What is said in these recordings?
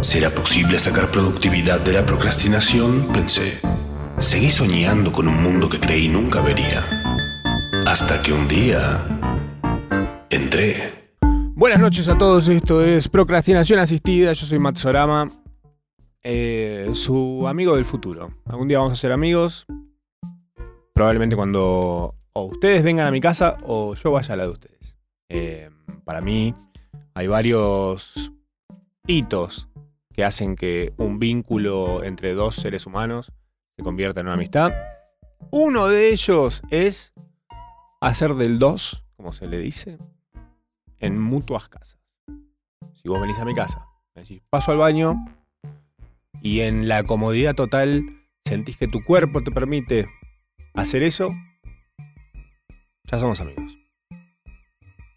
¿Será posible sacar productividad de la procrastinación? Pensé. Seguí soñando con un mundo que creí nunca vería. Hasta que un día... entré. Buenas noches a todos, esto es Procrastinación Asistida, yo soy Matsorama, eh, su amigo del futuro. Algún día vamos a ser amigos, probablemente cuando o ustedes vengan a mi casa o yo vaya a la de ustedes. Eh, para mí hay varios hitos que hacen que un vínculo entre dos seres humanos se convierta en una amistad. Uno de ellos es hacer del dos, como se le dice, en mutuas casas. Si vos venís a mi casa, me decís, paso al baño y en la comodidad total sentís que tu cuerpo te permite hacer eso, ya somos amigos.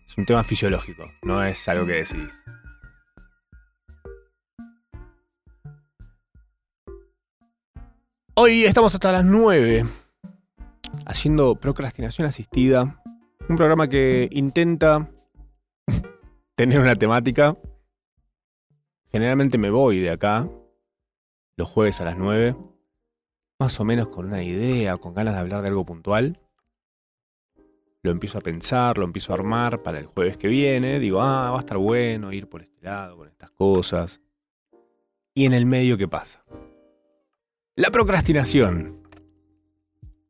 Es un tema fisiológico, no es algo que decidís. Hoy estamos hasta las 9 haciendo procrastinación asistida. Un programa que intenta tener una temática. Generalmente me voy de acá los jueves a las 9, más o menos con una idea, con ganas de hablar de algo puntual. Lo empiezo a pensar, lo empiezo a armar para el jueves que viene. Digo, ah, va a estar bueno ir por este lado, con estas cosas. Y en el medio, ¿qué pasa? La procrastinación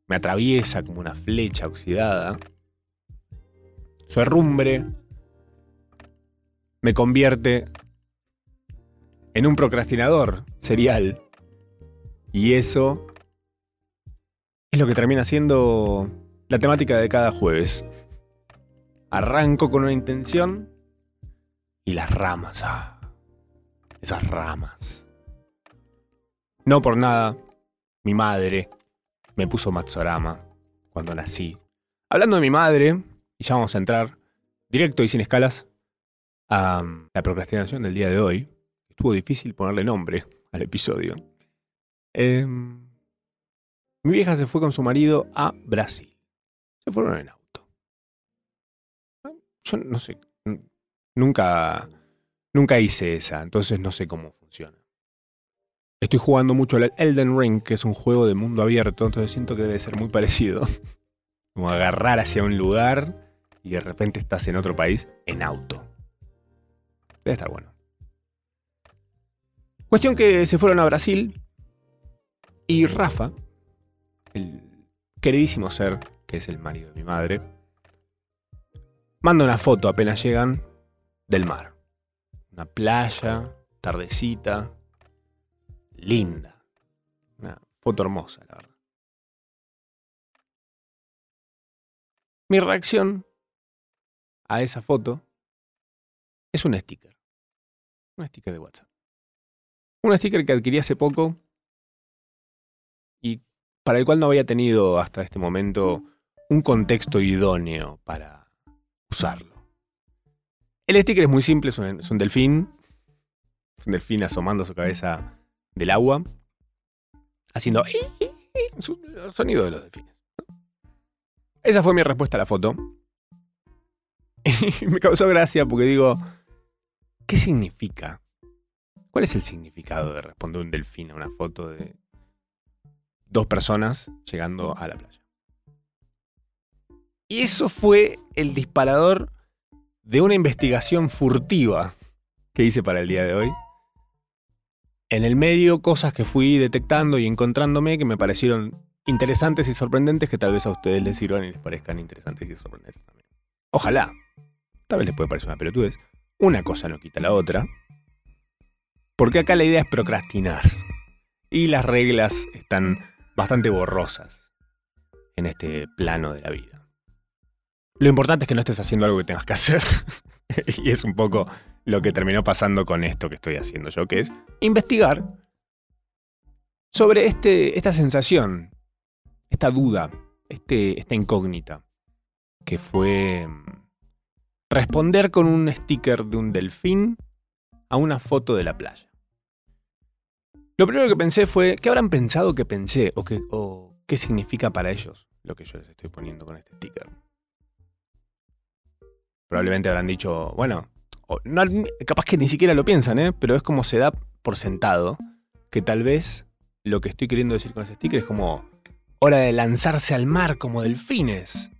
me atraviesa como una flecha oxidada. Su herrumbre me convierte en un procrastinador serial. Y eso es lo que termina siendo la temática de cada jueves. Arranco con una intención y las ramas. Ah, esas ramas. No por nada, mi madre me puso Matsorama cuando nací. Hablando de mi madre, y ya vamos a entrar directo y sin escalas a la procrastinación del día de hoy. Estuvo difícil ponerle nombre al episodio. Em, mi vieja se fue con su marido a Brasil. Se fueron en auto. Yo no sé, nunca, nunca hice esa, entonces no sé cómo funciona. Estoy jugando mucho el Elden Ring, que es un juego de mundo abierto, entonces siento que debe ser muy parecido. Como agarrar hacia un lugar y de repente estás en otro país en auto. Debe estar bueno. Cuestión que se fueron a Brasil y Rafa, el queridísimo ser que es el marido de mi madre, manda una foto apenas llegan del mar. Una playa, tardecita, linda. Una foto hermosa, la verdad. Mi reacción a esa foto es un sticker. Un sticker de WhatsApp. Un sticker que adquirí hace poco y para el cual no había tenido hasta este momento un contexto idóneo para usarlo. El sticker es muy simple, es un, delfín. Es un delfín asomando su cabeza del agua, haciendo el sonido de los delfines. Esa fue mi respuesta a la foto. Y me causó gracia porque digo, ¿qué significa? ¿Cuál es el significado de responder un delfín a una foto de dos personas llegando a la playa? Y eso fue el disparador de una investigación furtiva que hice para el día de hoy en el medio cosas que fui detectando y encontrándome que me parecieron interesantes y sorprendentes que tal vez a ustedes les sirvan y les parezcan interesantes y sorprendentes también. Ojalá. Tal vez les puede parecer una pelotudez. Una cosa no quita la otra. Porque acá la idea es procrastinar. Y las reglas están bastante borrosas en este plano de la vida. Lo importante es que no estés haciendo algo que tengas que hacer. y es un poco lo que terminó pasando con esto que estoy haciendo yo, que es investigar sobre este, esta sensación, esta duda, este, esta incógnita, que fue mm, responder con un sticker de un delfín a una foto de la playa. Lo primero que pensé fue, ¿qué habrán pensado que pensé? ¿O, qué, o qué significa para ellos lo que yo les estoy poniendo con este sticker? Probablemente habrán dicho, bueno, capaz que ni siquiera lo piensan, ¿eh? pero es como se da por sentado que tal vez lo que estoy queriendo decir con ese sticker es como hora de lanzarse al mar como delfines.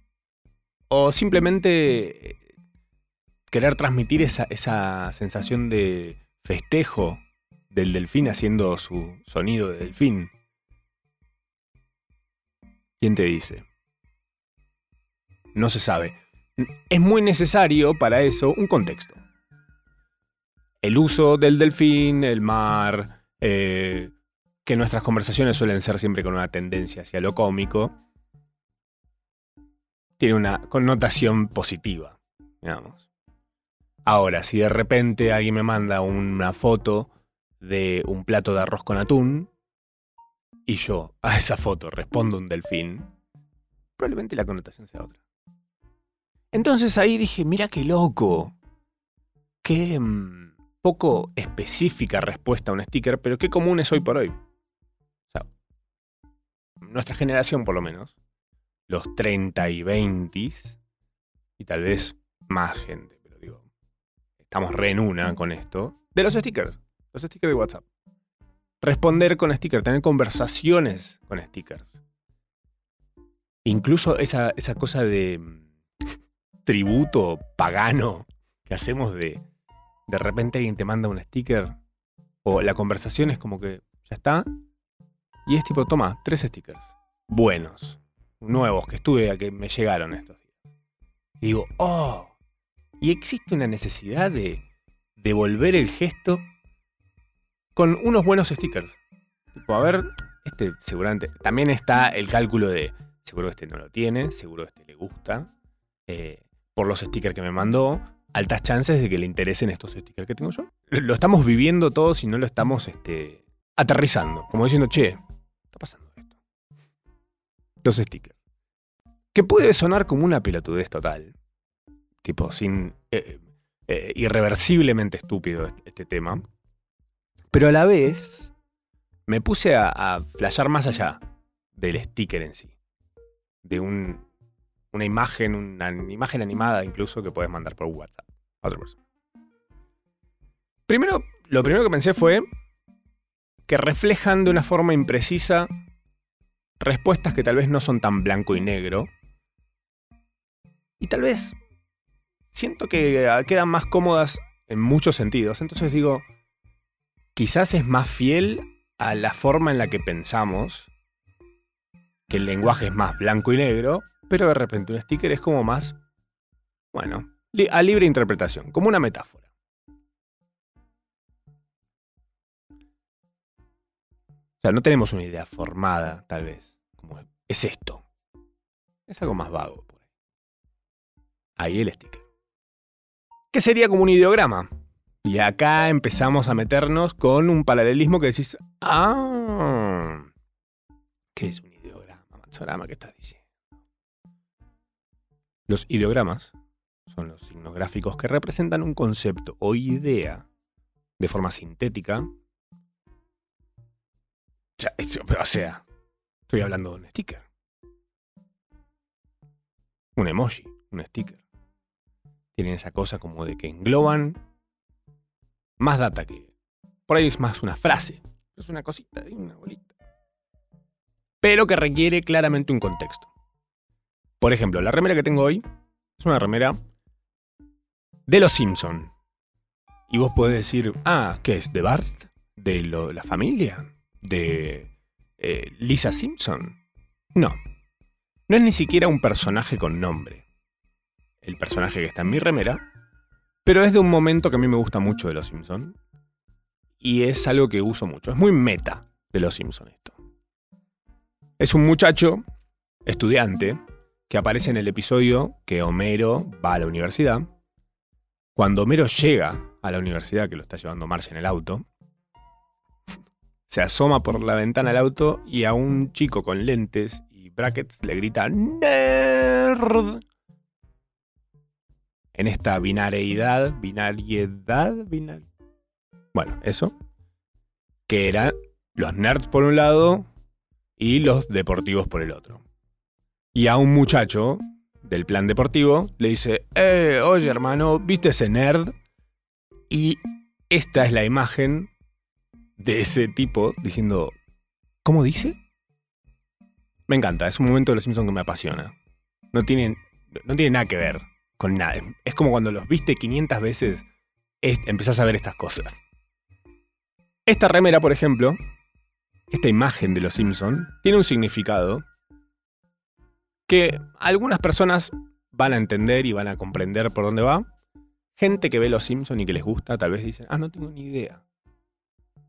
O simplemente eh, querer transmitir esa, esa sensación de festejo del delfín haciendo su sonido de delfín. ¿Quién te dice? No se sabe. Es muy necesario para eso un contexto. El uso del delfín, el mar, eh, que nuestras conversaciones suelen ser siempre con una tendencia hacia lo cómico, tiene una connotación positiva, digamos. Ahora, si de repente alguien me manda una foto de un plato de arroz con atún y yo a esa foto respondo un delfín, probablemente la connotación sea otra. Entonces ahí dije, mira qué loco, qué mm, poco específica respuesta a un sticker, pero qué común es hoy por hoy nuestra generación por lo menos, los 30 y 20 y tal vez más gente, pero digo, estamos re en una con esto, de los stickers, los stickers de WhatsApp. Responder con stickers, tener conversaciones con stickers. Incluso esa, esa cosa de mm, tributo pagano que hacemos de de repente alguien te manda un sticker o la conversación es como que ya está, y es tipo, toma, tres stickers. Buenos. Nuevos que estuve a que me llegaron estos días. Y digo, oh. Y existe una necesidad de devolver el gesto con unos buenos stickers. Tipo, a ver, este seguramente. También está el cálculo de seguro este no lo tiene, seguro este le gusta. Eh, por los stickers que me mandó, altas chances de que le interesen estos stickers que tengo yo. Lo estamos viviendo todos y no lo estamos este, aterrizando. Como diciendo, che, está pasando esto? Los stickers. Que puede sonar como una pelotudez total. Tipo, sin. Eh, eh, irreversiblemente estúpido este, tema. Pero a la vez. Me puse a, a flashear más allá del sticker en sí. De un, una imagen, una imagen animada incluso que puedes mandar por WhatsApp otra persona. Primero, lo primero que pensé fue que reflejan de una forma imprecisa respuestas que tal vez no son tan blanco y negro. Y tal vez siento que quedan más cómodas en muchos sentidos. Entonces digo, quizás es más fiel a la forma en la que pensamos, que el lenguaje es más blanco y negro, pero de repente un sticker es como más, bueno, a libre interpretación, como una metáfora. O sea, no tenemos una idea formada, tal vez, como es esto. Es algo más vago por ahí. Ahí el sticker. ¿Qué sería como un ideograma? Y acá empezamos a meternos con un paralelismo que decís, ah, ¿qué es un ideograma? Matsorama, ¿qué estás diciendo? Los ideogramas son los signos gráficos que representan un concepto o idea de forma sintética o sea, estoy hablando de un sticker. Un emoji, un sticker. Tienen esa cosa como de que engloban más data que. Por ahí es más una frase. Es una cosita, una bolita. Pero que requiere claramente un contexto. Por ejemplo, la remera que tengo hoy es una remera de los Simpson. Y vos podés decir, ah, ¿qué es? ¿De Bart? ¿De la familia? de eh, Lisa Simpson. No. No es ni siquiera un personaje con nombre. El personaje que está en mi remera. Pero es de un momento que a mí me gusta mucho de Los Simpson. Y es algo que uso mucho. Es muy meta de Los Simpson esto. Es un muchacho, estudiante, que aparece en el episodio que Homero va a la universidad. Cuando Homero llega a la universidad, que lo está llevando Marcia en el auto, se asoma por la ventana del auto y a un chico con lentes y brackets le grita ¡Nerd! En esta binariedad, binariedad, binar... Bueno, eso. Que eran los nerds por un lado y los deportivos por el otro. Y a un muchacho del plan deportivo le dice, eh, oye hermano, ¿viste ese nerd? Y esta es la imagen de ese tipo diciendo, ¿cómo dice? Me encanta, es un momento de Los Simpsons que me apasiona. No tiene, no nada que ver con nada. Es como cuando los viste 500 veces, empezás a ver estas cosas. Esta remera, por ejemplo, esta imagen de Los Simpsons, tiene un significado que algunas personas van a entender y van a comprender por dónde va. Gente que ve Los Simpsons y que les gusta, tal vez dicen, ah, no tengo ni idea.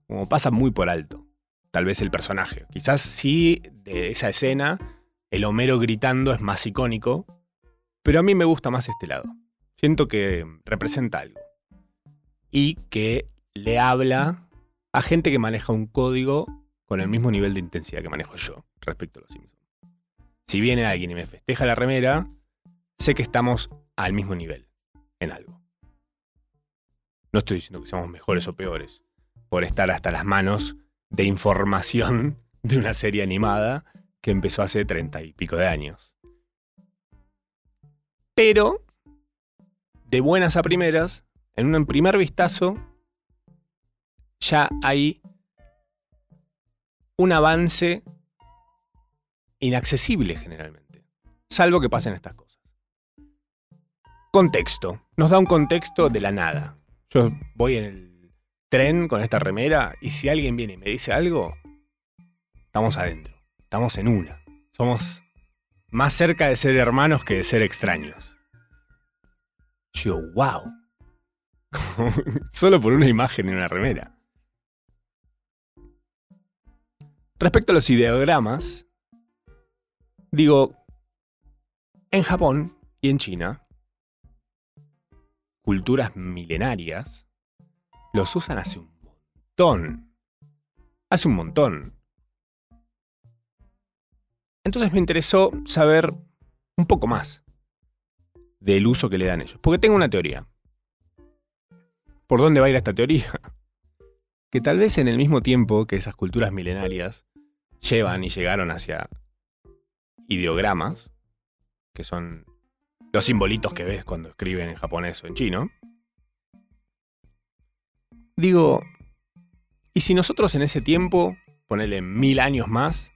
Como pasa muy por alto. Tal vez el personaje. Quizás sí, de esa escena, el Homero gritando es más icónico, pero a mí me gusta más este lado. Siento que representa algo. Y que le habla a gente que maneja un código con el mismo nivel de intensidad que manejo yo respecto a los Simpsons si viene alguien y me festeja la remera, sé que estamos al mismo nivel en algo. No estoy diciendo que seamos mejores o peores por estar hasta las manos de información de una serie animada que empezó hace treinta y pico de años. Pero, de buenas a primeras, en un primer vistazo, ya hay un avance inaccesible generalmente, salvo que pasen estas cosas. Contexto. Nos da un contexto de la nada. Yo voy en el tren con esta remera y si alguien viene y me dice algo, estamos adentro, estamos en una. Somos más cerca de ser hermanos que de ser extraños. Yo, wow. Solo por una imagen en una remera. Respecto a los ideogramas, Digo, en Japón y en China, culturas milenarias, los usan hace un montón. Hace un montón. Entonces me interesó saber un poco más del uso que le dan ellos. Porque tengo una teoría. ¿Por dónde va a ir esta teoría? Que tal vez en el mismo tiempo que esas culturas milenarias llevan y llegaron hacia ideogramas, que son los simbolitos que ves cuando escriben en japonés o en chino. Digo, ¿y si nosotros en ese tiempo, ponele mil años más,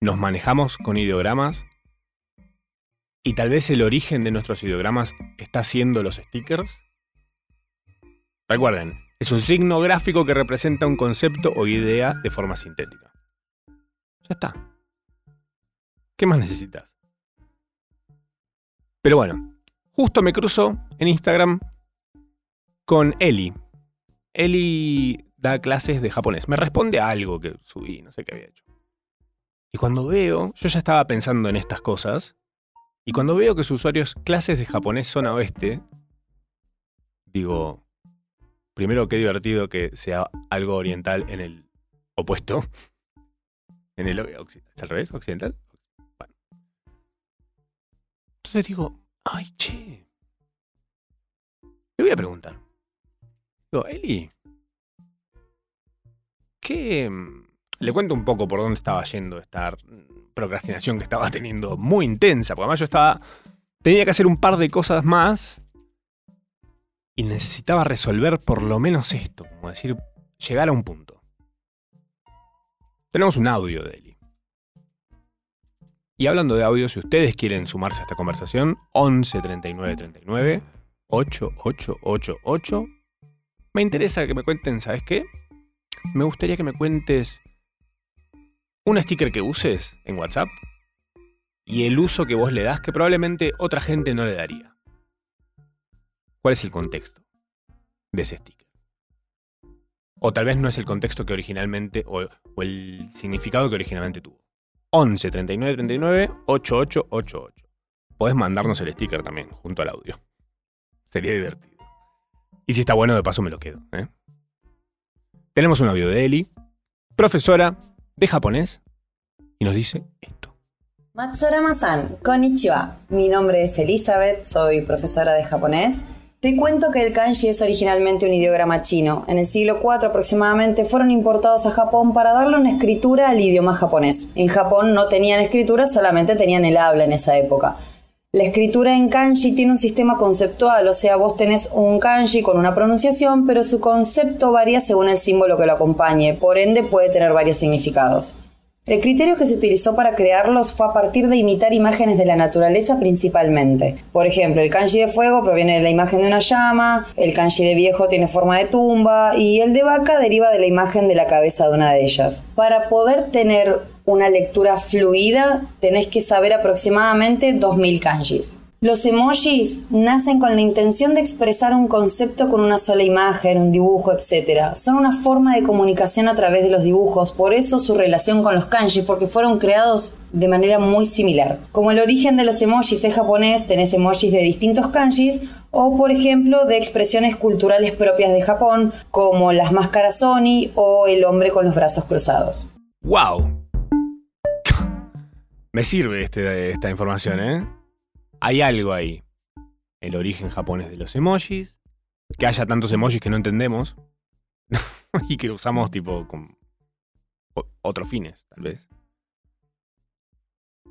nos manejamos con ideogramas y tal vez el origen de nuestros ideogramas está siendo los stickers? Recuerden, es un signo gráfico que representa un concepto o idea de forma sintética. Ya está. ¿Qué más necesitas? Pero bueno, justo me cruzo en Instagram con Eli. Eli da clases de japonés. Me responde a algo que subí, no sé qué había hecho. Y cuando veo, yo ya estaba pensando en estas cosas, y cuando veo que su usuario es clases de japonés zona oeste, digo, primero qué divertido que sea algo oriental en el opuesto. En el occidental. ¿Es al revés? ¿Occidental? Entonces digo, ay, che. Le voy a preguntar. Digo, Eli, ¿qué... Mm, le cuento un poco por dónde estaba yendo esta procrastinación que estaba teniendo muy intensa, porque además yo estaba... Tenía que hacer un par de cosas más y necesitaba resolver por lo menos esto, como decir, llegar a un punto. Tenemos un audio de Eli. Y hablando de audio, si ustedes quieren sumarse a esta conversación, 11 39 39 8888. Me interesa que me cuenten, ¿sabes qué? Me gustaría que me cuentes un sticker que uses en WhatsApp y el uso que vos le das que probablemente otra gente no le daría. ¿Cuál es el contexto de ese sticker? O tal vez no es el contexto que originalmente, o, o el significado que originalmente tuvo. 11 39 39 8888. Podés mandarnos el sticker también, junto al audio. Sería divertido. Y si está bueno, de paso me lo quedo. ¿eh? Tenemos un audio de Eli, profesora de japonés, y nos dice esto. Matsurama-san, konnichiwa. Mi nombre es Elizabeth, soy profesora de japonés. Te cuento que el kanji es originalmente un ideograma chino. En el siglo IV aproximadamente fueron importados a Japón para darle una escritura al idioma japonés. En Japón no tenían escritura, solamente tenían el habla en esa época. La escritura en kanji tiene un sistema conceptual, o sea, vos tenés un kanji con una pronunciación, pero su concepto varía según el símbolo que lo acompañe, por ende puede tener varios significados. El criterio que se utilizó para crearlos fue a partir de imitar imágenes de la naturaleza principalmente. Por ejemplo, el kanji de fuego proviene de la imagen de una llama, el kanji de viejo tiene forma de tumba y el de vaca deriva de la imagen de la cabeza de una de ellas. Para poder tener una lectura fluida, tenés que saber aproximadamente 2000 kanjis. Los emojis nacen con la intención de expresar un concepto con una sola imagen, un dibujo, etc. Son una forma de comunicación a través de los dibujos, por eso su relación con los kanji, porque fueron creados de manera muy similar. Como el origen de los emojis es japonés, tenés emojis de distintos kanjis o, por ejemplo, de expresiones culturales propias de Japón, como las máscaras Oni o el hombre con los brazos cruzados. ¡Wow! Me sirve este, esta información, ¿eh? Hay algo ahí. El origen japonés de los emojis, que haya tantos emojis que no entendemos y que usamos tipo con otros fines, tal vez.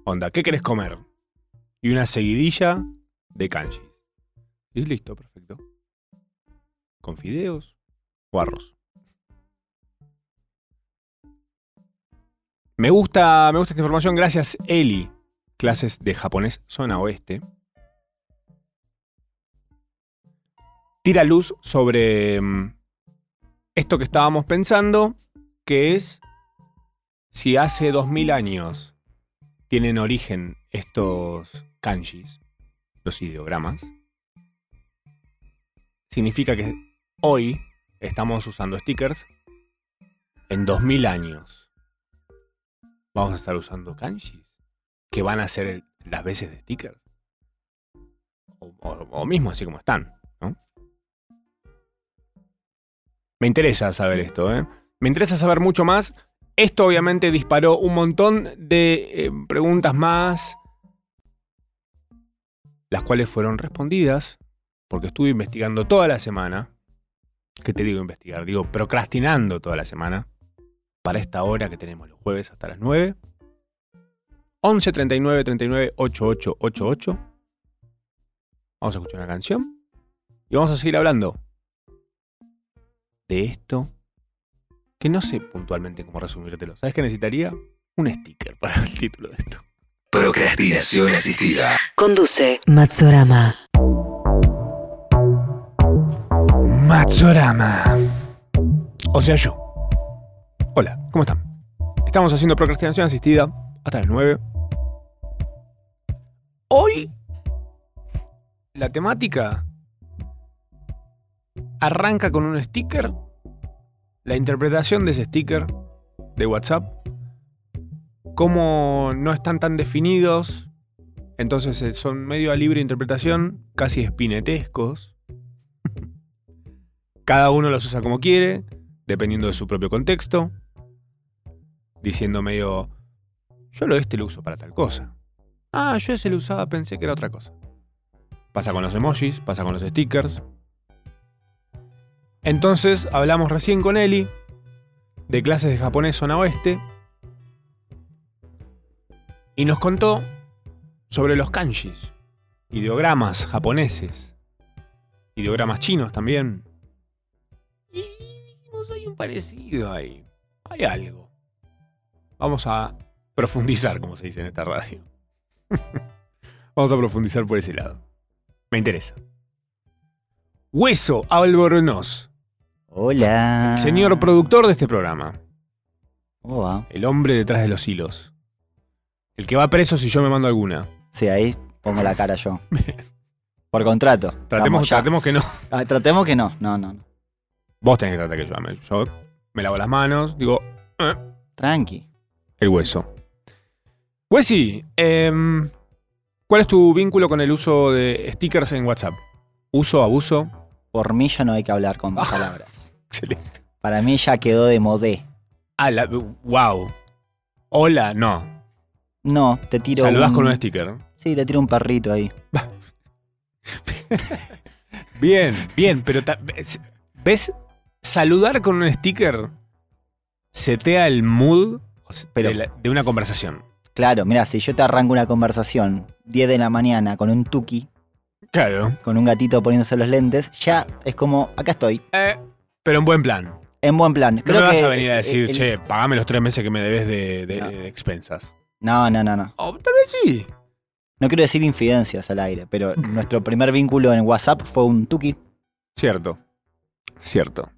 Onda, ¿qué querés comer? Y una seguidilla de kanjis. Y listo, perfecto. ¿Con fideos o arroz? Me gusta, me gusta esta información, gracias Eli clases de japonés zona oeste, tira luz sobre mm, esto que estábamos pensando, que es si hace 2000 años tienen origen estos kanjis, los ideogramas, significa que hoy estamos usando stickers, en 2000 años vamos a estar usando kanjis que van a ser las veces de stickers. O, mismo así como están. Me interesa saber esto, ¿eh? Me interesa saber mucho más. Esto obviamente disparó un montón de eh, preguntas más, las cuales fueron respondidas, porque estuve investigando toda la semana. ¿Qué te digo investigar? Digo, procrastinando toda la semana, para esta hora que tenemos los jueves hasta las 9. 11 39 39 88 88. Vamos a escuchar una canción y vamos a seguir hablando de esto que no sé puntualmente cómo resumírtelo. ¿Sabes qué necesitaría? Un sticker para el título de esto. Procrastinación asistida. Conduce Matsorama. Matsorama. O sea, yo. Hola, ¿cómo están? Estamos haciendo procrastinación asistida hasta las 9. Hoy la temática arranca con un sticker, la interpretación de ese sticker de WhatsApp, cómo no están tan definidos, entonces eh, son medio a libre interpretación, casi espinetescos. Cada uno los usa como quiere, dependiendo de su propio contexto, diciendo medio, yo lo este lo uso para tal cosa. Ah, yo ese lo usaba, pensé que era otra cosa. Pasa con los emojis, pasa con los stickers. Entonces hablamos recién con Eli de clases de japonés zona oeste y nos contó sobre los kanjis, ideogramas japoneses, ideogramas chinos también. Y dijimos, hay un parecido ahí, hay algo. Vamos a profundizar, como se dice en esta radio. Vamos a profundizar por ese lado. Me interesa. Hueso Albornoz. Hola. señor productor de este programa. ¿Cómo va? El hombre detrás de los hilos. El que va preso si yo me mando alguna. Sí, ahí pongo la cara yo. Por contrato. Tratemos, tratemos que no. Ah, tratemos que no. No, no, no. Vos tenés que tratar que yo me. Yo me lavo las manos, digo. Eh". Tranqui. El hueso. Wesi, em, ¿cuál es tu vínculo con el uso de stickers en WhatsApp? ¿Uso, abuso? por mí ya no hay que hablar con palabras. Excelente. Para mí ya quedó de modé. Ah, la, wow. Hola, no. No, te tiro Saludás un- con un sticker. Sí, te tiro un perrito ahí. Bien, bien, pero ta- ves- ¿ves? Saludar con un sticker setea el mood o se- Pero- de, la- de una conversación. Claro, mira, si yo te arranco una conversación 10 de la mañana con un tuki, Claro. con un gatito poniéndose los lentes, ya es como, acá estoy, Eh, pero en buen plan. en buen plan. No me vas a venir a decir, el- che, pagame los tres meses que me debes de, de- No. de expensas. No, no, no, no. O tal vez sí. No quiero decir infidencias al aire, pero nuestro primer vínculo en WhatsApp fue un tuki. Cierto. Cierto.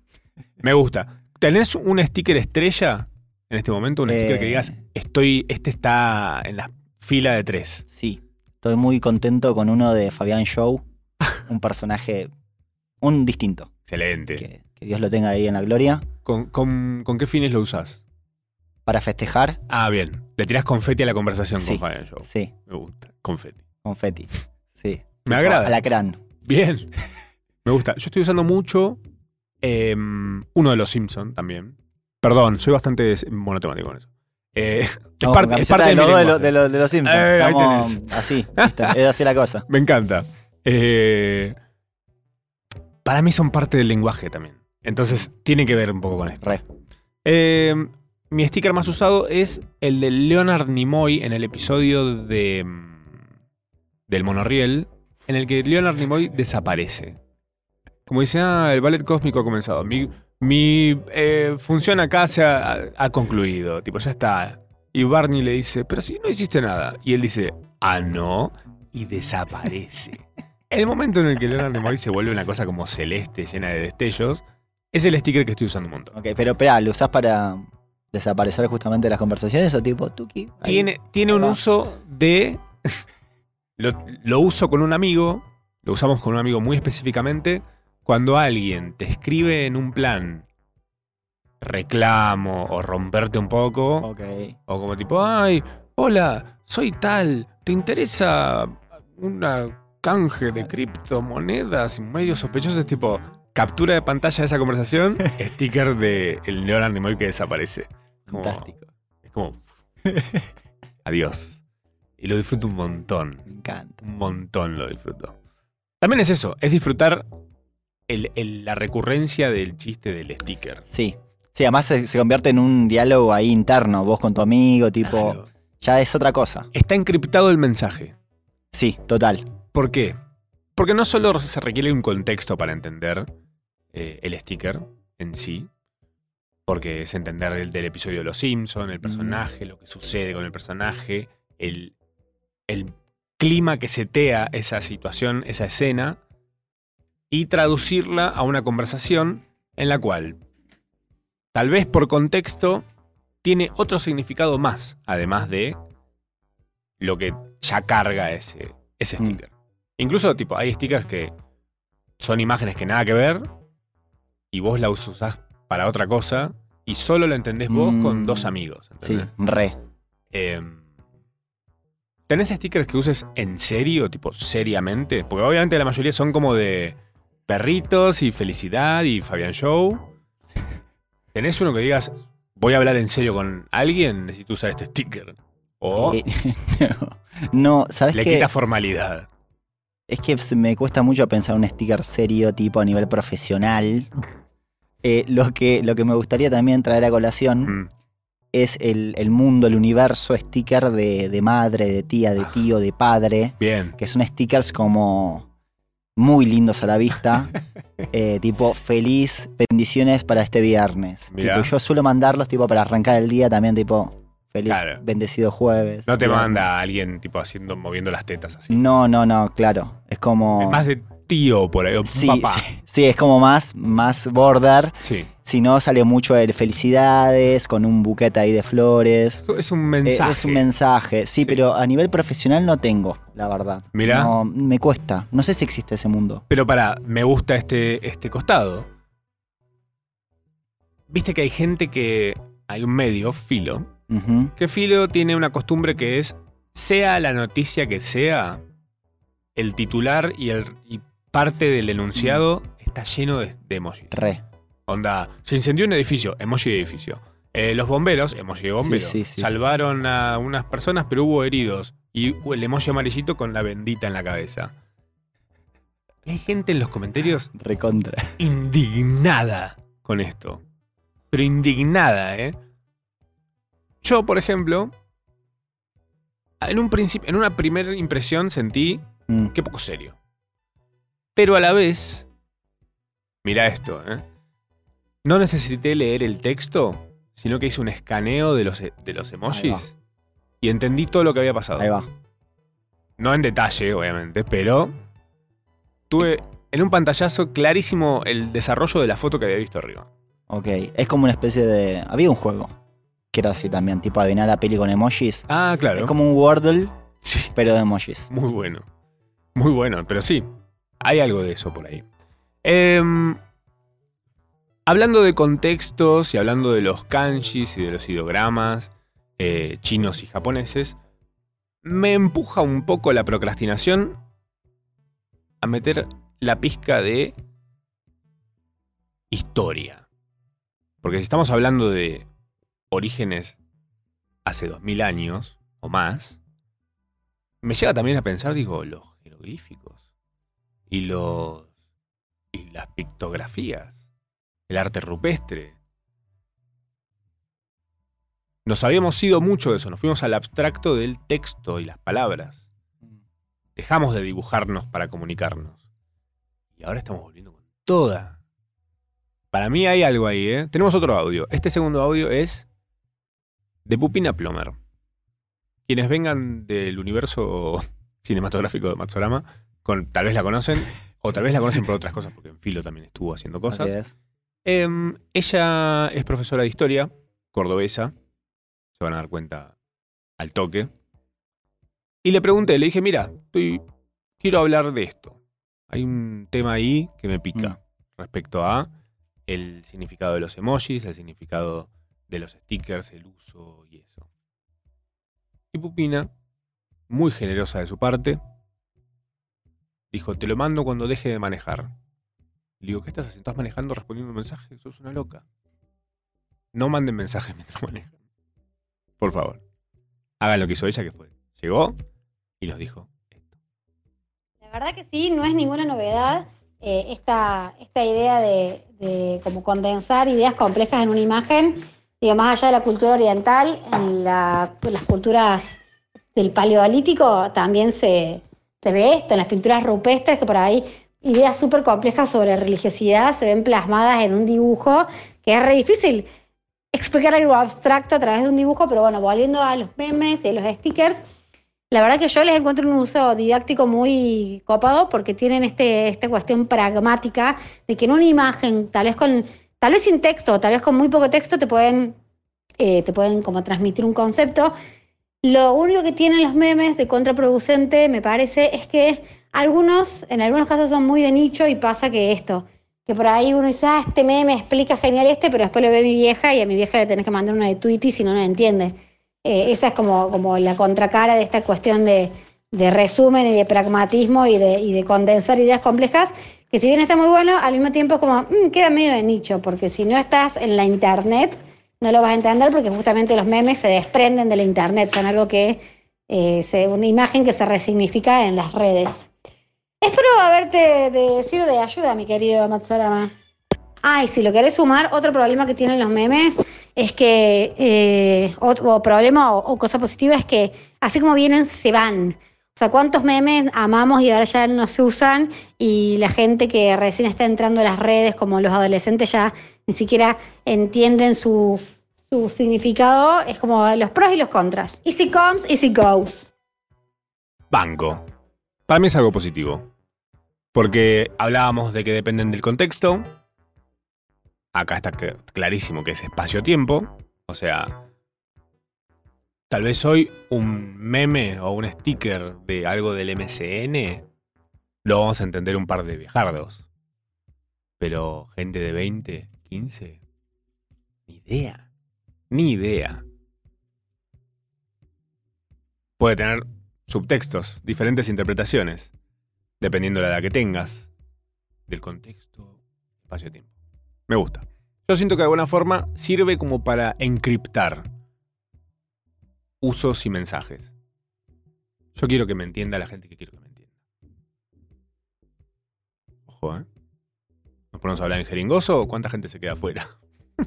Me gusta. ¿Tenés un sticker estrella en este momento? Un sticker que Eh. digas, estoy, este está en la fila de tres. Sí, estoy muy contento con uno de Fabián Show, un personaje, un distinto. Excelente. Que, que Dios lo tenga ahí en la gloria. ¿Con, con, con qué fines lo usás? Para festejar, Ah, bien. Le tirás confeti a la conversación Sí. con Fabián Show. sí, Me gusta. Confeti. confeti. Sí. Me agrada. Alacrán. Bien. Me gusta. Yo estoy usando mucho em, uno de los Simpsons también. Perdón, soy bastante monotemático con eso. Eh, es, parte, con es camiseta parte de, los de, de de Simpsons. Eh, ahí tenés. así, es así la cosa. Me encanta. Eh, para mí son parte del lenguaje también. Entonces tiene que ver un poco con esto. Re. Mi sticker más usado es el de Leonard Nimoy en el episodio de mm, del monorriel, en el que Leonard Nimoy desaparece. Como dice, ah, el ballet cósmico ha comenzado. Mi, mi, eh, función acá se ha, ha concluido. Tipo, ya está. Y Barney le dice, pero si no hiciste nada. Y él dice, ah, no. Y desaparece. El momento en el que Leonard Nimoy se vuelve una cosa como celeste, llena de destellos, es el sticker que estoy usando un montón. Ok, pero espera, ¿lo usás para desaparecer justamente de las conversaciones o tipo tuki? Tiene, tiene un va. uso de. lo, lo uso con un amigo, lo usamos con un amigo muy específicamente. Cuando alguien te escribe en un plan reclamo o romperte un poco, o como tipo, ay, hola, soy tal, ¿te interesa una canje de criptomonedas y medio sospechosos? Tipo, captura de pantalla de esa conversación, sticker de el Leonard Nimoy que desaparece. Como- Fantástico. es como. Adiós. Y lo disfruto un montón. Me encanta. Un montón lo disfruto. También es eso, es disfrutar el- el- la recurrencia del chiste del sticker. Sí. Sí, además se, se convierte en un diálogo ahí interno, vos con tu amigo, tipo, Claro. ya es otra cosa. Está encriptado el mensaje. Sí, total. ¿Por qué? Porque no solo se requiere un contexto para entender eh, el sticker en sí, porque es entender el del episodio de Los Simpson, el personaje, lo que sucede con el personaje, el, el clima que setea esa situación, esa escena, y traducirla a una conversación en la cual, tal vez por contexto, tiene otro significado más, además de lo que ya carga ese, ese Mm. sticker. Incluso, tipo, hay stickers que son imágenes que nada que ver y vos la us- usás para otra cosa y solo lo entendés vos Mm. con dos amigos. Sí, re. Em, ¿Tenés stickers que uses en serio, tipo seriamente? Porque obviamente la mayoría son como de perritos y felicidad y Fabian Show. ¿Tenés uno que digas, voy a hablar en serio con alguien? Necesito usar este sticker. O Eh, no, ¿sabes le quita formalidad. Es que me cuesta mucho pensar un sticker serio, tipo a nivel profesional. Eh, lo, que, lo que me gustaría también traer a colación Mm. es el, el mundo, el universo sticker de, de madre, de tía, de tío, de padre, Bien. que son stickers como muy lindos a la vista. eh, tipo, feliz, bendiciones para este viernes. Tipo, yo suelo mandarlos tipo para arrancar el día también, tipo, feliz, Claro. bendecido jueves. No te viernes. manda alguien tipo haciendo, moviendo las tetas así. No, no, no, claro. Es como. Es más de tío por ahí, o sí, papá. sí, sí, es como más, más border. Sí. Si no, sale mucho el felicidades, con un buquete ahí de flores. Es un Eh, mensaje. Es un mensaje, sí, Sí. pero a nivel profesional no tengo, la verdad. Mirá. No, me cuesta. No sé si existe ese mundo. Pero para, me gusta este, este costado. Viste que hay gente que. Hay un medio, Filo, que Filo tiene una costumbre que es, sea la noticia que sea, el titular y, el, y parte del enunciado está lleno de, de emojis. Re. Onda, se incendió un edificio, emoji de edificio. Eh, los bomberos, emoji de bombero, Sí, sí, sí. salvaron a unas personas, pero hubo heridos. Y el emoji amarillito con la bendita en la cabeza. Hay gente en los comentarios Recontra. indignada con esto. Pero indignada, ¿eh? Yo, por ejemplo, en un principio, en una primera impresión sentí Mm. Qué poco serio. Pero a la vez, mira esto, ¿eh? No necesité leer el texto, sino que hice un escaneo de los, e- de los emojis y entendí todo lo que había pasado. Ahí va. No en detalle, obviamente, pero tuve en un pantallazo clarísimo el desarrollo de la foto que había visto arriba. Ok. Es como una especie de. Había un juego. Que era así también, tipo adivinar la peli con emojis. Ah, claro. Es como un Wordle, Sí, pero de emojis. muy bueno. Muy bueno, pero sí, hay algo de eso por ahí. Em, hablando de contextos y hablando de los kanjis y de los ideogramas eh, chinos y japoneses, me empuja un poco la procrastinación a meter la pizca de historia. Porque si estamos hablando de orígenes hace 2000 años o más, me llega también a pensar, digo, los jeroglíficos y los y las pictografías, el arte rupestre. Nos habíamos ido mucho de eso, nos fuimos al abstracto del texto y las palabras. Dejamos de dibujarnos para comunicarnos. Y ahora estamos volviendo con toda. Para mí hay algo ahí, ¿eh? Tenemos otro audio. Este segundo audio es de Pupina Plomer. Quienes vengan del universo cinematográfico de Matsurama, con, tal vez la conocen, o tal vez la conocen por otras cosas, porque en Filo también estuvo haciendo cosas. Así es. Em, ella es profesora de historia, cordobesa. Se van a dar cuenta al toque. Y le pregunté, le dije, mira, estoy, quiero hablar de esto. Hay un tema ahí que me pica respecto a el significado de los emojis, el significado de los stickers, el uso y eso. Y Pupina, muy generosa de su parte, dijo, te lo mando cuando deje de manejar. Le digo, ¿qué estás haciendo? ¿Estás manejando respondiendo un mensaje? Sos una loca. No manden mensajes mientras manejan. Por favor. Hagan lo que hizo ella, que fue. Llegó y nos dijo esto. La verdad que sí, no es ninguna novedad eh, esta, esta idea de, como condensar ideas complejas en una imagen, digo, más allá de la cultura oriental, en la- las culturas del paleolítico también se, se ve esto, en las pinturas rupestres, que por ahí ideas súper complejas sobre religiosidad se ven plasmadas en un dibujo, que es re difícil explicar algo abstracto a través de un dibujo, pero bueno, volviendo a los memes y a los stickers, la verdad que yo les encuentro un uso didáctico muy copado porque tienen este, esta cuestión pragmática de que en una imagen, tal vez con, tal vez sin texto, tal vez con muy poco texto, te pueden, eh, te pueden como transmitir un concepto. Lo único que tienen los memes de contraproducente, me parece, es que algunos, en algunos casos son muy de nicho y pasa que esto, que por ahí uno dice, ah, este meme explica genial este, pero después lo ve mi vieja y a mi vieja le tenés que mandar una de Tweety si no lo entiende. Eh, esa es como, como la contracara de esta cuestión de, de resumen y de pragmatismo y de, y de condensar ideas complejas, que si bien está muy bueno, al mismo tiempo es como, mm, queda medio de nicho, porque si no estás en la internet, no lo vas a entender porque justamente los memes se desprenden de la internet, son algo que, eh, una imagen que se resignifica en las redes. Espero haberte sido de ayuda, mi querido Matsurama. Ah, y si lo querés sumar, otro problema que tienen los memes es que, eh, otro problema o cosa positiva es que así como vienen, se van. O sea, ¿cuántos memes amamos y ahora ya no se usan? Y la gente que recién está entrando a las redes, como los adolescentes, ya ni siquiera entienden su, su significado. Es como los pros y los contras. Easy comes, easy goes. Banco. Para mí es algo positivo. Porque hablábamos de que dependen del contexto. Acá está clarísimo que es espacio-tiempo. O sea, tal vez hoy un meme o un sticker de algo del MCN lo vamos a entender un par de viejardos. Pero gente de 20, 15, ni idea. Ni idea. Puede tener subtextos, diferentes interpretaciones, dependiendo de la edad que tengas, del contexto espacio-tiempo. Me gusta. Yo siento que de alguna forma sirve como para encriptar usos y mensajes. Yo quiero que me entienda la gente que quiero que me entienda. Ojo, ¿eh? ¿Nos ponemos a hablar en jeringoso cuánta gente se queda afuera?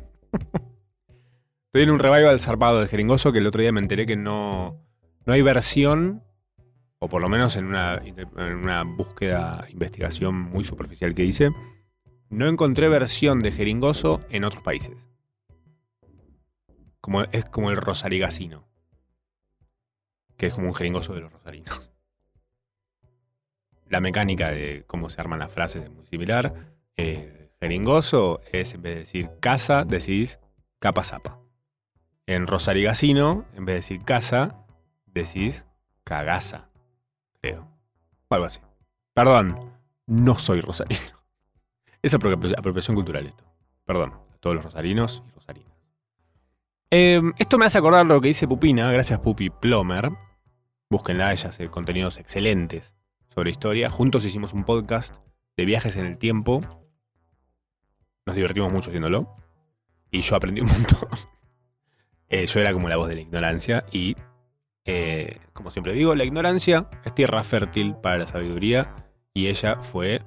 Estoy en un revival zarpado de jeringoso que el otro día me enteré que no, no hay versión, o por lo menos en una, en una búsqueda, investigación muy superficial que hice, no encontré versión de jeringoso en otros países. Como, es como el rosarigacino. Que es como un jeringoso de los rosarinos. La mecánica de cómo se arman las frases es muy similar. Eh, jeringoso es, en vez de decir casa, decís capa zapa. En rosarigacino, en vez de decir casa, decís cagaza. Creo. O algo así. Perdón, no soy rosarino. Es apropia- apropiación cultural esto. Perdón, a todos los rosarinos y rosarinas. Eh, esto me hace acordar lo que dice Pupina, gracias Pupi Plomer. Búsquenla, ella hace contenidos excelentes sobre historia. Juntos hicimos un podcast de viajes en el tiempo. Nos divertimos mucho haciéndolo. Y yo aprendí un montón. Eh, yo era como la voz de la ignorancia y, eh, como siempre digo, la ignorancia es tierra fértil para la sabiduría y ella fue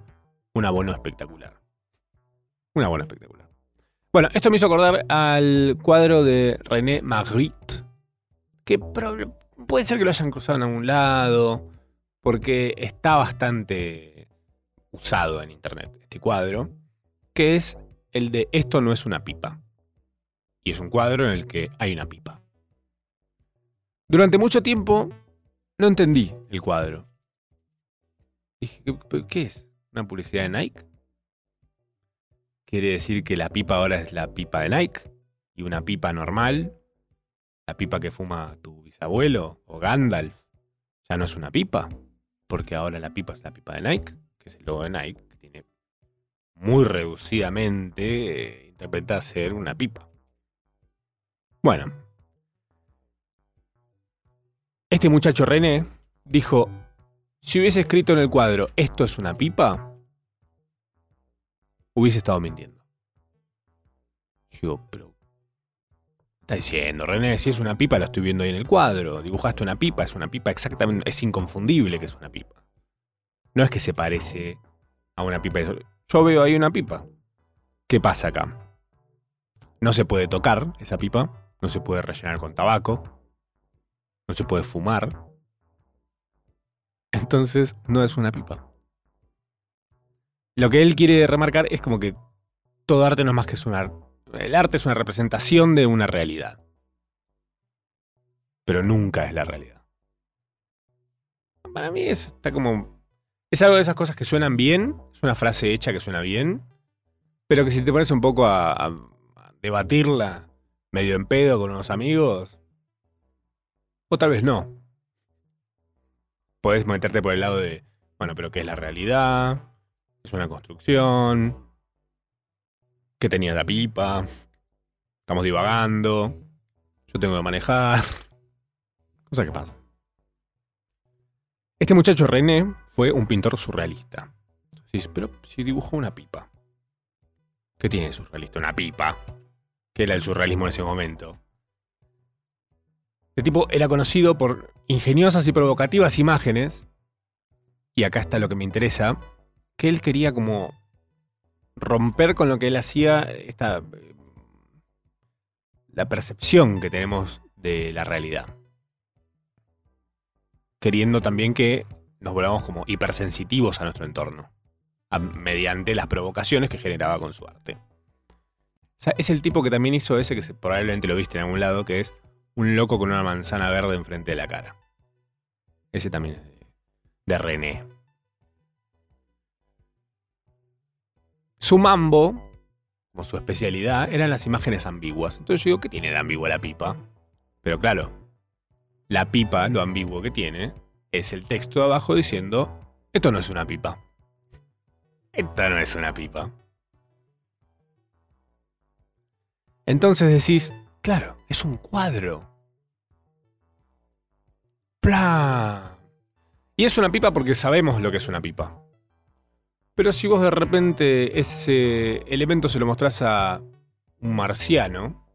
un abono espectacular. Un abono espectacular. Bueno, esto me hizo acordar al cuadro de René Magritte, que puede ser que lo hayan cruzado en algún lado, porque está bastante usado en internet este cuadro, que es el de Esto no es una pipa. Y es un cuadro en el que hay una pipa. Durante mucho tiempo no entendí el cuadro. Dije, ¿qué, qué es? ¿Una publicidad de Nike? ¿Quiere decir que la pipa ahora es la pipa de Nike? ¿Y una pipa normal? ¿La pipa que fuma tu bisabuelo o Gandalf? ¿Ya no es una pipa? Porque ahora la pipa es la pipa de Nike, que es el logo de Nike, que tiene muy reducidamente eh, interpreta ser una pipa. Bueno. Este muchacho René dijo, si hubiese escrito en el cuadro, esto es una pipa, hubiese estado mintiendo. Yo, pero... ¿qué Está diciendo, René, si es una pipa, la estoy viendo ahí en el cuadro. Dibujaste una pipa, es una pipa exactamente, es inconfundible que es una pipa. No es que se parece a una pipa. Yo veo ahí una pipa. ¿Qué pasa acá? No se puede tocar esa pipa, no se puede rellenar con tabaco, no se puede fumar. Entonces no es una pipa. Lo que él quiere remarcar es como que todo arte no es más que una... El arte es una representación de una realidad. Pero nunca es la realidad. Para mí es, está como... Es algo de esas cosas que suenan bien, es una frase hecha que suena bien, pero que si te pones un poco a, a- a debatirla medio en pedo con unos amigos, o tal vez no. Podés meterte por el lado de, bueno, pero ¿qué es la realidad? Es una construcción. ¿Qué tenía la pipa? Estamos divagando. Yo tengo que manejar. Cosa que pasa. Este muchacho René fue un pintor surrealista. Decís, pero si dibujó una pipa. ¿Qué tiene de surrealista? Una pipa. ¿Qué era el surrealismo en ese momento? Este tipo era conocido por ingeniosas y provocativas imágenes. Y acá está lo que me interesa. Que él quería como romper con lo que él hacía, esta, eh, la percepción que tenemos de la realidad. Queriendo también que nos volvamos como hipersensitivos a nuestro entorno, mediante las provocaciones que generaba con su arte. Es el tipo que también hizo ese que probablemente lo viste en algún lado, que es un loco con una manzana verde enfrente de la cara. Ese también es de, de René. Su mambo, como su especialidad, eran las imágenes ambiguas. Entonces yo digo, ¿qué tiene de ambigua la pipa? Pero claro, la pipa, lo ambiguo que tiene, es el texto de abajo diciendo, esto no es una pipa. Esto no es una pipa. Entonces decís, claro, es un cuadro. ¡Pla! Y es una pipa porque sabemos lo que es una pipa. Pero si vos de repente ese elemento se lo mostrás a un marciano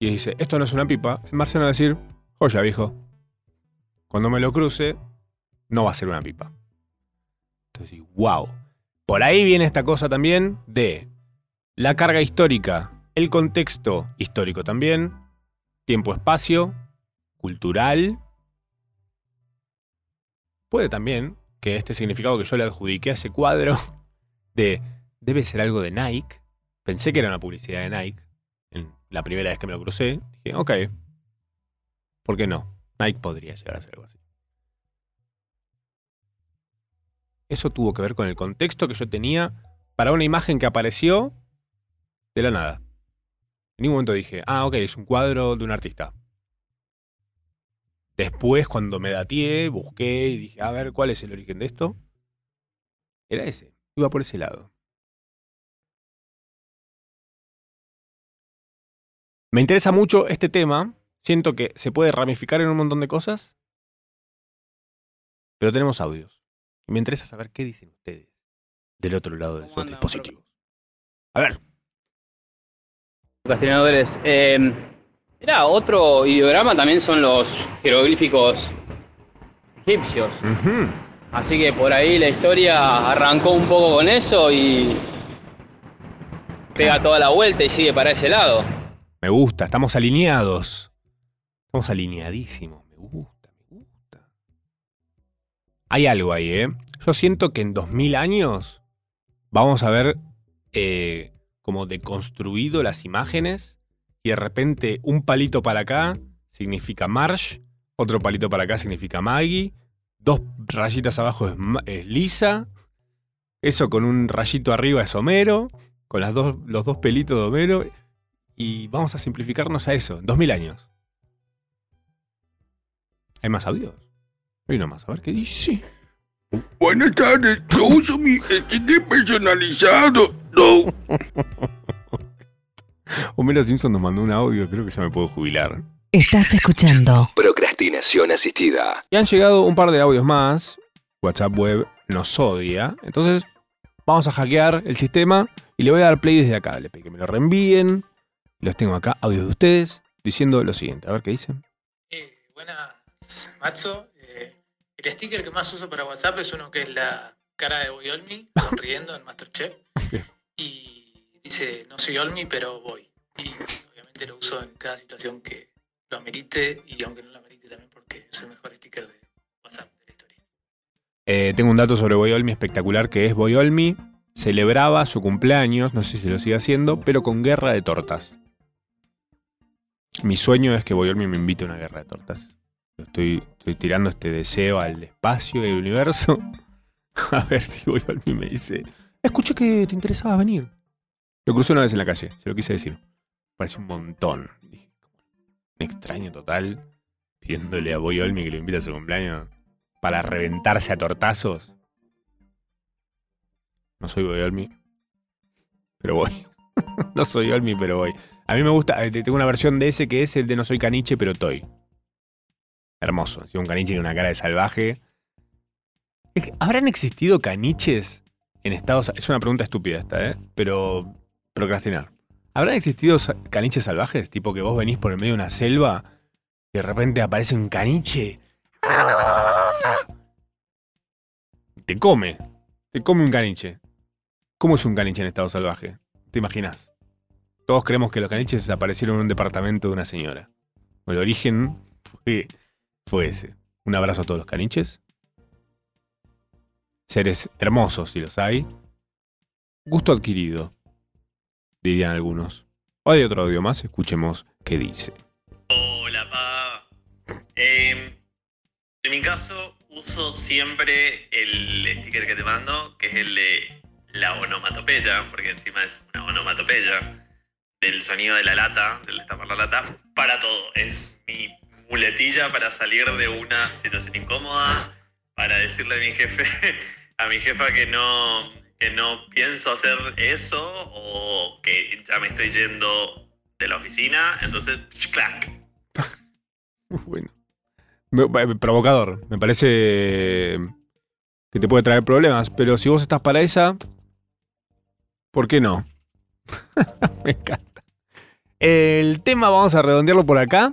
y dice, esto no es una pipa, el marciano va a decir, joya, viejo. Cuando me lo cruce, no va a ser una pipa. Entonces, wow. Por ahí viene esta cosa también de la carga histórica, el contexto histórico también, tiempo-espacio, cultural. Puede también que este significado que yo le adjudiqué a ese cuadro de debe ser algo de Nike. Pensé que era una publicidad de Nike. En la primera vez que me lo crucé, dije, ok. ¿Por qué no? Nike podría llegar a ser algo así. Eso tuvo que ver con el contexto que yo tenía para una imagen que apareció de la nada. En ningún momento dije, ah, ok, es un cuadro de un artista. Después, cuando me dateé, busqué y dije, a ver, ¿cuál es el origen de esto? Era ese. Iba por ese lado. Me interesa mucho este tema. Siento que se puede ramificar en un montón de cosas. Pero tenemos audios. Y me interesa saber qué dicen ustedes del otro lado de sus dispositivos. A ver. Procrastinadores. Eh, otro ideograma también son los jeroglíficos egipcios. Así que por ahí la historia arrancó un poco con eso y pega toda la vuelta y sigue para ese lado. Me gusta, estamos alineados. Estamos alineadísimos. Me gusta, me gusta. Hay algo ahí, ¿eh? Yo siento que en 2000 años vamos a ver eh, como deconstruido las imágenes y de repente un palito para acá significa Marsh, otro palito para acá significa Maggie, dos rayitas abajo es, Lisa, eso con un rayito arriba es Homero, con las dos, los dos pelitos de Homero y vamos a simplificarnos a eso, en 2000 años. ¿Hay más audios? Hay uno más, a ver qué dice. Buenas tardes, yo uso mi sticker personalizado. No. Homero Simpson nos mandó un audio, creo que ya me puedo jubilar. Estás escuchando Procrastinación asistida. Y han llegado un par de audios más. WhatsApp Web nos odia. Entonces, vamos a hackear el sistema y le voy a dar play desde acá. Le pedí que me lo reenvíen. Los tengo acá, audios de ustedes, diciendo lo siguiente. A ver qué dicen. Eh, buenas, Matzo. Eh, el sticker que más uso para WhatsApp es uno que es la cara de Boy Olmi sonriendo en Masterchef. Bien. Y dice, no soy Olmi, pero voy. Y obviamente lo uso en cada situación que lo amerite y aunque no lo amerite también porque es el mejor sticker de WhatsApp de la historia. Eh, tengo un dato sobre Boyolmi espectacular que es Boyolmi celebraba su cumpleaños, no sé si lo sigue haciendo, pero con guerra de tortas. Mi sueño es que Boyolmi me invite a una guerra de tortas. Estoy, tirando este deseo al espacio y al universo. A ver si Boyolmi me dice, escuché que te interesaba venir. Lo crucé una vez en la calle, se lo quise decir. Parece un montón. Dije, un extraño total, pidiéndole a Boyolmi que lo invite a su cumpleaños para reventarse a tortazos. No soy Boyolmi, pero voy. no soy Olmi, pero voy. A mí me gusta, eh, tengo una versión de ese que es el de No soy caniche, pero toy. Hermoso. así un caniche con una cara de salvaje. ¿Habrán existido caniches en Estados Es una pregunta estúpida esta, ¿eh? Pero procrastinar. ¿Habrán existido caniches salvajes? Tipo que vos venís por el medio de una selva y de repente aparece un caniche. Te come. Te come un caniche. ¿Cómo es un caniche en estado salvaje? ¿Te imaginas? Todos creemos que los caniches desaparecieron en un departamento de una señora. El origen fue, fue ese. Un abrazo a todos los caniches. Seres hermosos, si los hay. Gusto adquirido, dirían algunos. Hoy hay otro audio más, escuchemos qué dice. Hola, pa. Eh, en mi caso, uso siempre el sticker que te mando, que es el de la onomatopeya, porque encima es una onomatopeya, del sonido de la lata, del destapar la lata, para todo. Es mi muletilla para salir de una situación incómoda, para decirle a mi jefe, a mi jefa que no, que no pienso hacer eso o que ya me estoy yendo de la oficina. Entonces, clac. Bueno. Eh, Provocador. Me parece que te puede traer problemas. Pero si vos estás para esa, ¿por qué no? me encanta. El tema vamos a redondearlo por acá.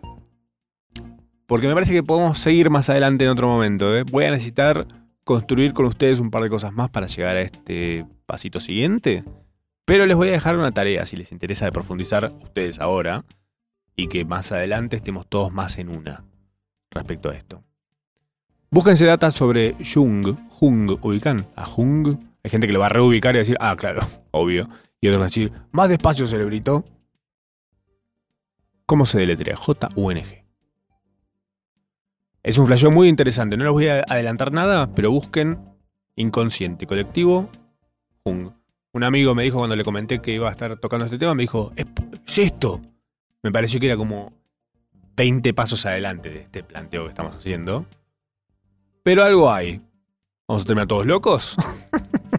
Porque me parece que podemos seguir más adelante en otro momento. ¿eh? Voy a necesitar construir con ustedes un par de cosas más para llegar a este pasito siguiente. Pero les voy a dejar una tarea si les interesa de profundizar ustedes ahora y que más adelante estemos todos más en una respecto a esto. Búsquense data sobre Jung. Jung, ¿ubican? A Jung. Hay gente que lo va a reubicar y decir, ah, claro, obvio. Y otros van a decir, más despacio, cerebrito. ¿Cómo se deletrea? J-U-N-G. Es un flasheo muy interesante. No les voy a adelantar nada, pero busquen inconsciente colectivo. Un amigo me dijo cuando le comenté que iba a estar tocando este tema, me dijo, ¿es, es esto? Me pareció que era como 20 pasos adelante de este planteo que estamos haciendo. Pero algo hay. ¿Vamos a terminar todos locos?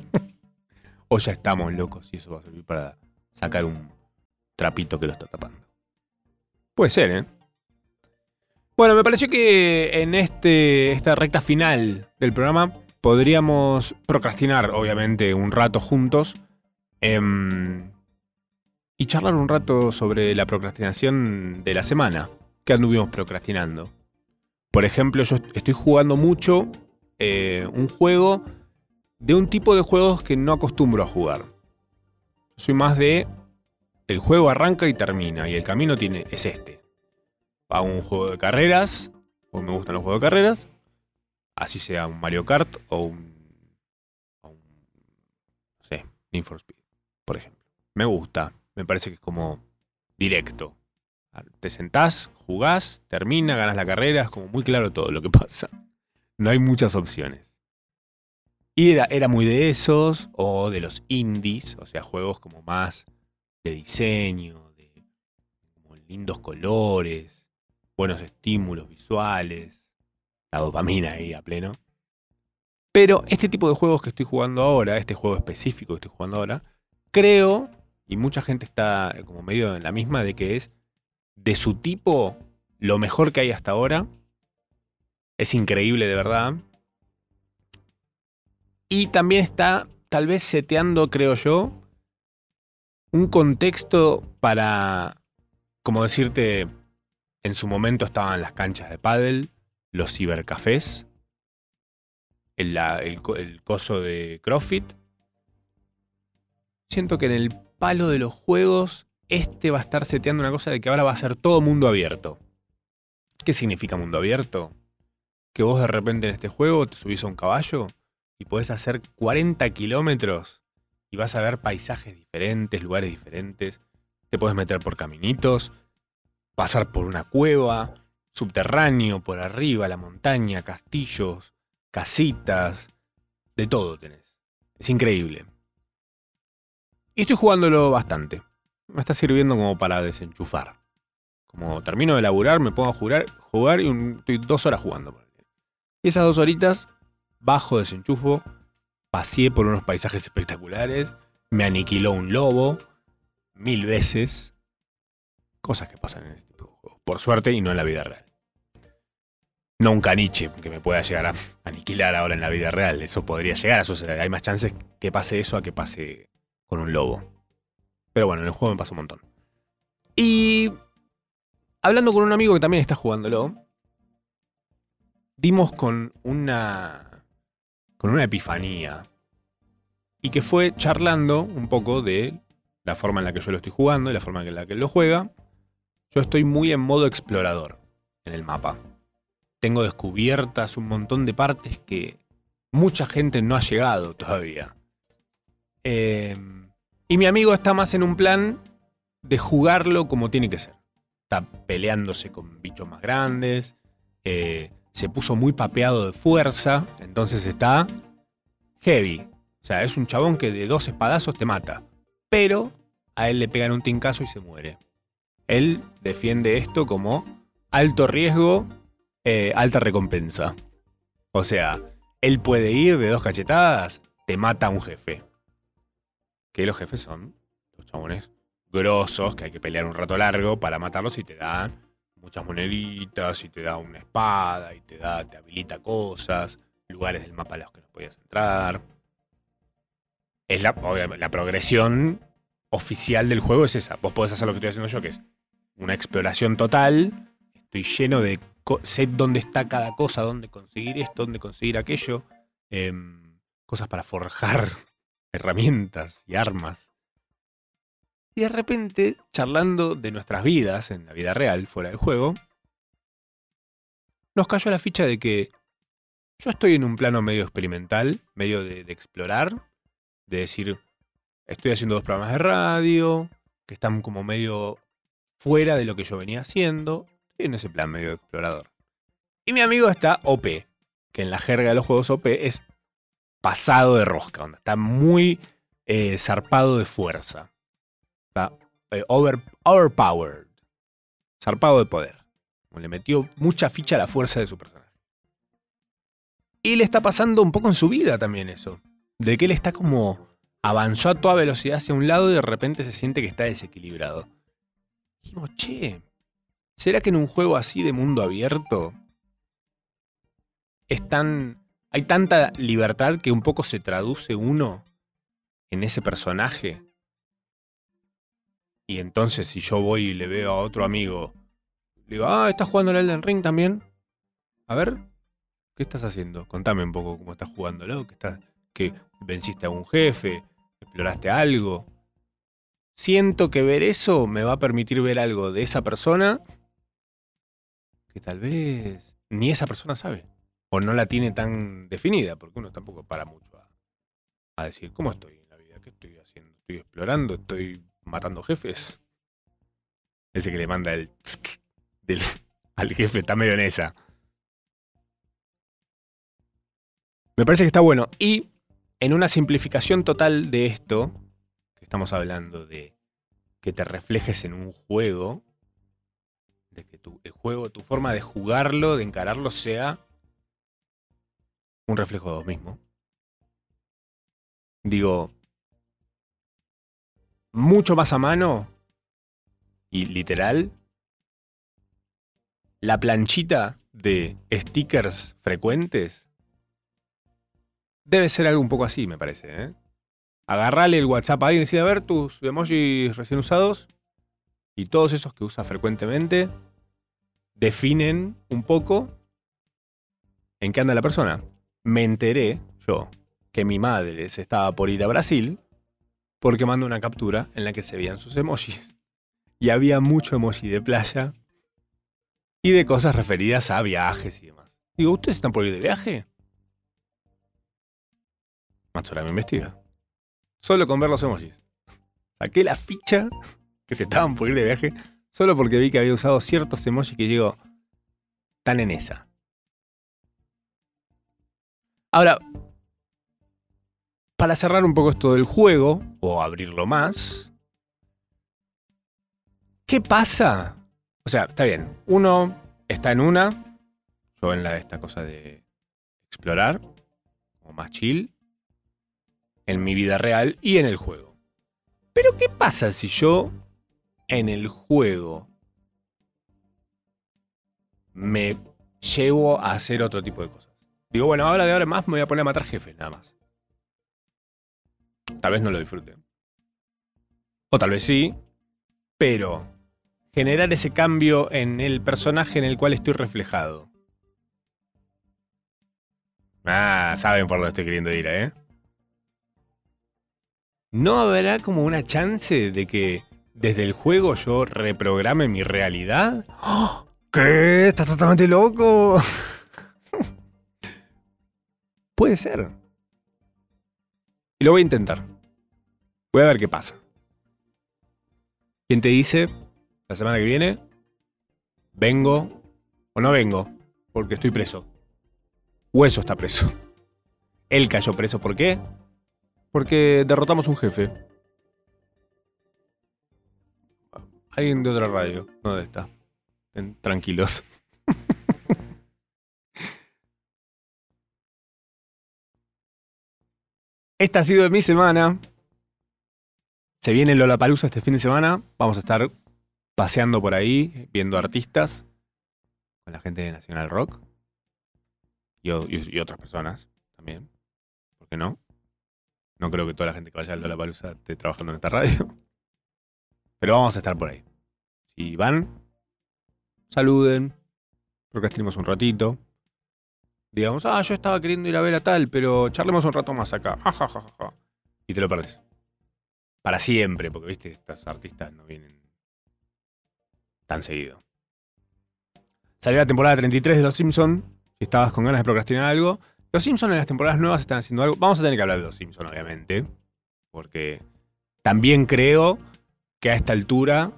o ya estamos locos y eso va a servir para sacar un trapito que lo está tapando. Puede ser, ¿eh? Bueno, me pareció que en este, esta recta final del programa podríamos procrastinar, obviamente, un rato juntos em, y charlar un rato sobre la procrastinación de la semana que anduvimos procrastinando. Por ejemplo, yo estoy jugando mucho eh, un juego de un tipo de juegos que no acostumbro a jugar. Soy más de el juego arranca y termina y el camino tiene es este. Hago un juego de carreras, o me gustan los juegos de carreras, así sea un Mario Kart o un, o un no sé, Need Speed, por ejemplo. Me gusta, me parece que es como directo. Te sentás, jugás, termina, ganas la carrera, es como muy claro todo lo que pasa. No hay muchas opciones. Y era, era muy de esos, o de los indies, o sea, juegos como más de diseño, de lindos colores, buenos estímulos visuales, la dopamina ahí a pleno. Pero este tipo de juegos que estoy jugando ahora, este juego específico que estoy jugando ahora, creo, y mucha gente está como medio en la misma, de que es de su tipo lo mejor que hay hasta ahora. Es increíble de verdad. Y también está tal vez seteando, creo yo, un contexto para, como decirte, en su momento estaban las canchas de pádel, los cibercafés, el, el coso de CrossFit. Siento que en el palo de los juegos, este va a estar seteando una cosa de que ahora va a ser todo mundo abierto. ¿Qué significa mundo abierto? Que vos de repente en este juego te subís a un caballo y podés hacer 40 kilómetros y vas a ver paisajes diferentes, lugares diferentes. Te podés meter por caminitos, pasar por una cueva, subterráneo, por arriba, la montaña, castillos, casitas, de todo tenés. Es increíble. Y estoy jugándolo bastante. Me está sirviendo como para desenchufar. Como termino de laburar, me pongo a jugar, jugar y un- estoy dos horas jugando. Y esas dos horitas, bajo desenchufo, paseé por unos paisajes espectaculares, me aniquiló un lobo mil veces. Cosas que pasan en este tipo de juegos. Por suerte y no en la vida real. No un caniche que me pueda llegar a aniquilar ahora en la vida real. Eso podría llegar a suceder. Hay más chances que pase eso a que pase con un lobo. Pero bueno, en el juego me pasa un montón. Y hablando con un amigo que también está jugándolo, dimos con una con una epifanía y que fue charlando un poco de la forma en la que yo lo estoy jugando y la forma en la que él lo juega. Yo estoy muy en modo explorador en el mapa. Tengo descubiertas un montón de partes que mucha gente no ha llegado todavía. Eh, y mi amigo está más en un plan de jugarlo como tiene que ser. Está peleándose con bichos más grandes. eh, se puso muy papeado de fuerza. Entonces está heavy. O sea, es un chabón que de dos espadazos te mata. Pero a él le pegan un tincazo y se muere. Él defiende esto como alto riesgo, eh, alta recompensa. O sea, él puede ir de dos cachetadas, te mata a un jefe. Que los jefes son los chabones grosos, que hay que pelear un rato largo para matarlos y te dan muchas moneditas, y te da una espada, y te da, te habilita cosas. lugares del mapa a los que no podías entrar. Es la, la progresión oficial del juego es esa. Vos podés hacer lo que estoy haciendo yo, que es una exploración total. Estoy lleno de... Sé dónde está cada cosa, dónde conseguir esto, dónde conseguir aquello. em, cosas para forjar herramientas y armas. Y de repente, charlando de nuestras vidas en la vida real, fuera del juego, nos cayó la ficha de que yo estoy en un plano medio experimental, medio de explorar, de decir, estoy haciendo dos programas de radio, que están como medio fuera de lo que yo venía haciendo, en ese plan medio explorador. Y mi amigo está OP, que en la jerga de los juegos OP es pasado de rosca, onda, está muy eh, zarpado de fuerza. Está eh, over, overpowered. Zarpado de poder. Le metió mucha ficha a la fuerza de su personaje. Y le está pasando un poco en su vida también eso. De que él está como. avanzó a toda velocidad hacia un lado y de repente se siente que está desequilibrado. Dijimos, che, ¿será que en un juego así de mundo abierto es tan. hay tanta libertad que un poco se traduce uno en ese personaje? Y entonces si yo voy y le veo a otro amigo, le digo, ah, ¿estás jugando el Elden Ring también? A ver, ¿qué estás haciendo? Contame un poco cómo estás jugándolo, que, estás, que venciste a un jefe, exploraste algo. Siento que ver eso me va a permitir ver algo de esa persona que tal vez ni esa persona sabe. O no la tiene tan definida, porque uno tampoco para mucho a, decir, ¿cómo estoy en la vida? ¿Qué estoy haciendo? ¿Estoy explorando? ¿Estoy matando jefes? Ese que le manda el tsk al jefe está medio en esa. Me parece que está bueno. Y en una simplificación total de esto, estamos hablando de que te reflejes en un juego, de que tu, el juego, tu forma de jugarlo, de encararlo, sea un reflejo de vos mismo. Digo, mucho más a mano y literal, la planchita de stickers frecuentes debe ser algo un poco así, me parece. ¿eh? Agarrale el WhatsApp a alguien y decir, a ver tus emojis recién usados y todos esos que usa frecuentemente definen un poco en qué anda la persona. Me enteré yo que mi madre se estaba por ir a Brasil porque mandó una captura en la que se veían sus emojis. Y había mucho emoji de playa y de cosas referidas a viajes y demás. Digo, ¿ustedes están por ir de viaje? Matsura me investiga. Solo con ver los emojis. Saqué la ficha que se estaban por ir de viaje solo porque vi que había usado ciertos emojis que digo, tan en esa. Ahora, para cerrar un poco esto del juego, o abrirlo más, ¿qué pasa? O sea, está bien, uno está en una, yo en la de esta cosa de explorar, o más chill, en mi vida real y en el juego. Pero ¿qué pasa si yo en el juego me llevo a hacer otro tipo de cosas? Digo, bueno, ahora de ahora más me voy a poner a matar jefes, nada más. Tal vez no lo disfrute. O tal vez sí, pero generar ese cambio en el personaje en el cual estoy reflejado. Ah, saben por dónde estoy queriendo ir, ¿eh? ¿No habrá como una chance de que desde el juego yo reprograme mi realidad? ¡Oh! ¿Qué? ¿Estás totalmente loco? Puede ser. Y lo voy a intentar. Voy a ver qué pasa. ¿Quién te dice la semana que viene? Vengo o no vengo, porque estoy preso. Hueso está preso. Él cayó preso, ¿por qué? Porque derrotamos un jefe. Alguien de otra radio, no de esta. Tranquilos. Esta ha sido mi semana. Se viene Lollapalooza este fin de semana. Vamos a estar paseando por ahí, viendo artistas con la gente de Nacional Rock. y- y otras personas también. ¿Por qué no? No creo que toda la gente que vaya al Lollapalooza esté trabajando en esta radio. Pero vamos a estar por ahí. Si van, saluden, procrastinemos un ratito. Digamos, ah, yo estaba queriendo ir a ver a tal, pero charlemos un rato más acá. Ja. Y te lo perdés. Para siempre, porque viste, estas artistas no vienen tan seguido. Salió la temporada 33 de Los Simpsons. Si estabas con ganas de procrastinar algo. Los Simpsons en las temporadas nuevas están haciendo algo. Vamos a tener que hablar de Los Simpsons, obviamente. Porque también creo que a esta altura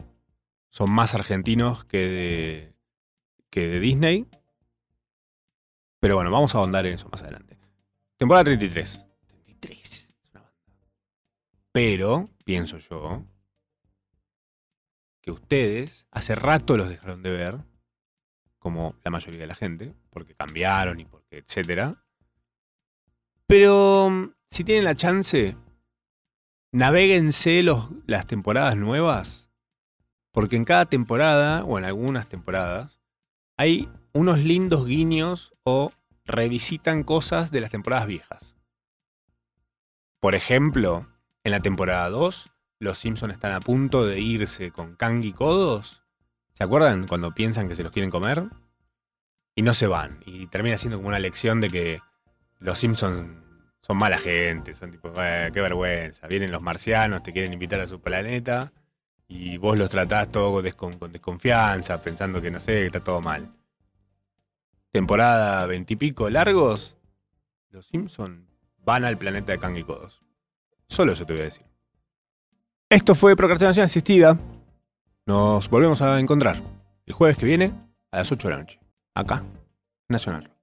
son más argentinos que de, que de Disney. Pero bueno, vamos a ahondar en eso más adelante. Temporada 33. 33. es una banda. Pero, pienso yo, que ustedes hace rato los dejaron de ver, como la mayoría de la gente, porque cambiaron y porque etcétera. Pero si tienen la chance, navéguense los, las temporadas nuevas, porque en cada temporada, o en algunas temporadas, hay unos lindos guiños o revisitan cosas de las temporadas viejas. Por ejemplo, en la temporada 2, los Simpsons están a punto de irse con Kang y Codos. ¿Se acuerdan cuando piensan que se los quieren comer? Y no se van. Y termina siendo como una lección de que los Simpsons son mala gente. Son tipo, "Eh, qué vergüenza. Vienen los marcianos, te quieren invitar a su planeta. Y vos los tratás todo con desconfianza, pensando que no sé, que está todo mal. Temporada veintipico largos. Los Simpsons van al planeta de Kang y Codos. Solo eso te voy a decir. Esto fue Procrastinación Asistida. Nos volvemos a encontrar el jueves que viene a las 8 de la noche. Acá, Nacional.